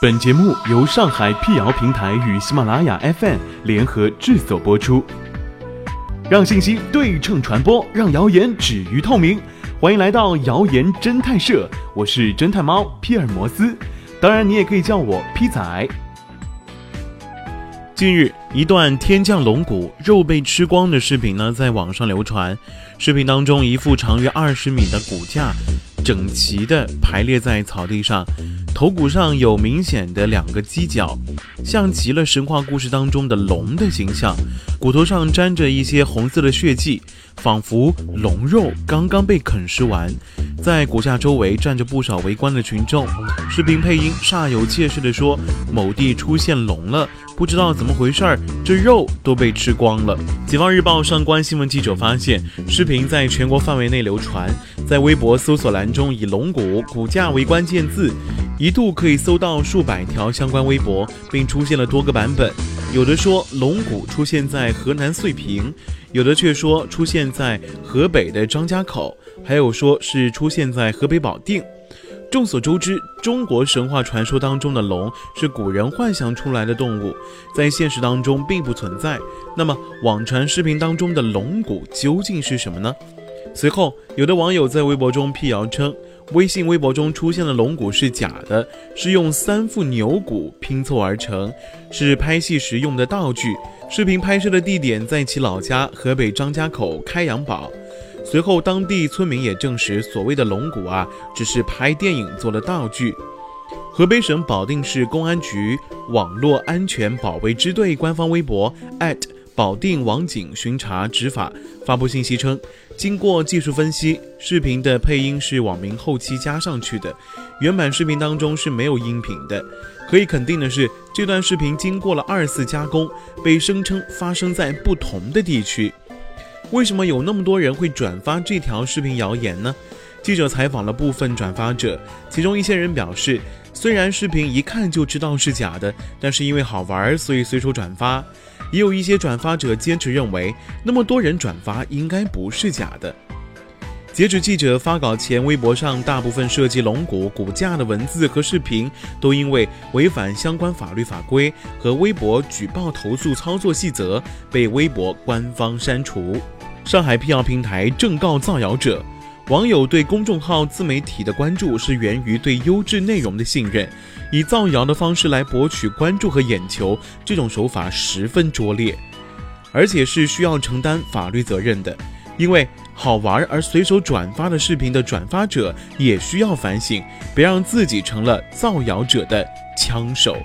本节目由上海辟谣平台与喜马拉雅 FM 联合制作播出，让信息对称传播，让谣言止于透明。欢迎来到谣言侦探社，我是侦探猫皮尔摩斯，当然你也可以叫我皮仔。近日，一段天降龙骨肉被吃光的视频呢，在网上流传。视频当中，一副长约二十米的骨架，整齐地排列在草地上。头骨上有明显的两个犄角，像极了神话故事当中的龙的形象。骨头上沾着一些红色的血迹，仿佛龙肉刚刚被啃食完。在骨架周围站着不少围观的群众。视频配音煞有介事地说：“某地出现龙了，不知道怎么回事儿，这肉都被吃光了。”《解放日报》上官新闻记者发现，视频在全国范围内流传，在微博搜索栏中以“龙骨骨架”为关键字。一度可以搜到数百条相关微博，并出现了多个版本。有的说龙骨出现在河南遂平，有的却说出现在河北的张家口，还有说是出现在河北保定。众所周知，中国神话传说当中的龙是古人幻想出来的动物，在现实当中并不存在。那么，网传视频当中的龙骨究竟是什么呢？随后，有的网友在微博中辟谣称。微信微博中出现的龙骨是假的，是用三副牛骨拼凑而成，是拍戏时用的道具。视频拍摄的地点在其老家河北张家口开阳堡。随后，当地村民也证实，所谓的龙骨啊，只是拍电影做的道具。河北省保定市公安局网络安全保卫支队官方微博保定网警巡查执法发布信息称，经过技术分析，视频的配音是网民后期加上去的，原版视频当中是没有音频的。可以肯定的是，这段视频经过了二次加工，被声称发生在不同的地区。为什么有那么多人会转发这条视频谣言呢？记者采访了部分转发者，其中一些人表示，虽然视频一看就知道是假的，但是因为好玩，所以随手转发。也有一些转发者坚持认为，那么多人转发应该不是假的。截止记者发稿前，微博上大部分涉及龙骨骨架的文字和视频，都因为违反相关法律法规和微博举报投诉操作细则，被微博官方删除。上海辟谣平台正告造谣者。网友对公众号自媒体的关注是源于对优质内容的信任，以造谣的方式来博取关注和眼球，这种手法十分拙劣，而且是需要承担法律责任的。因为好玩而随手转发的视频的转发者也需要反省，别让自己成了造谣者的枪手。